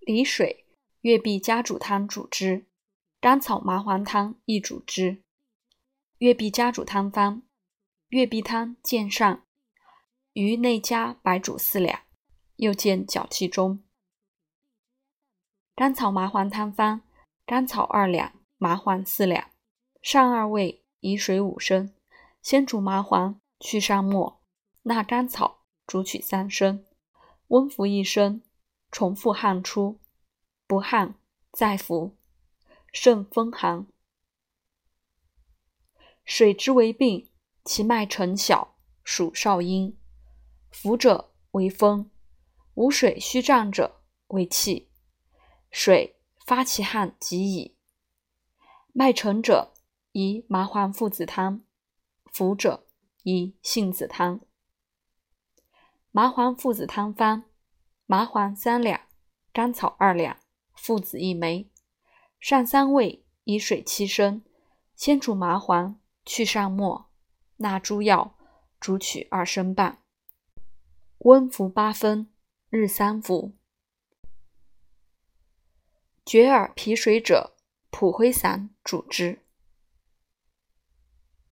梨水、月碧加煮汤煮之，甘草麻黄汤亦煮之。月碧加煮汤方：月碧汤见上，于内加白术四两，又见脚气中。甘草麻黄汤方：甘草二两，麻黄四两，上二味，以水五升，先煮麻黄，去上沫，纳甘草，煮取三升，温服一升。重复汗出，不汗再服，肾风寒。水之为病，其脉沉小，属少阴。浮者为风，无水虚胀者为气。水发其汗即矣。脉沉者宜麻黄附子汤，浮者宜杏子汤。麻黄附子汤方。麻黄三两，甘草二两，附子一枚。上三味，以水七升，先煮麻黄，去上末，纳诸药，煮取二升半。温服八分，日三服。绝耳脾水者，蒲灰散主之。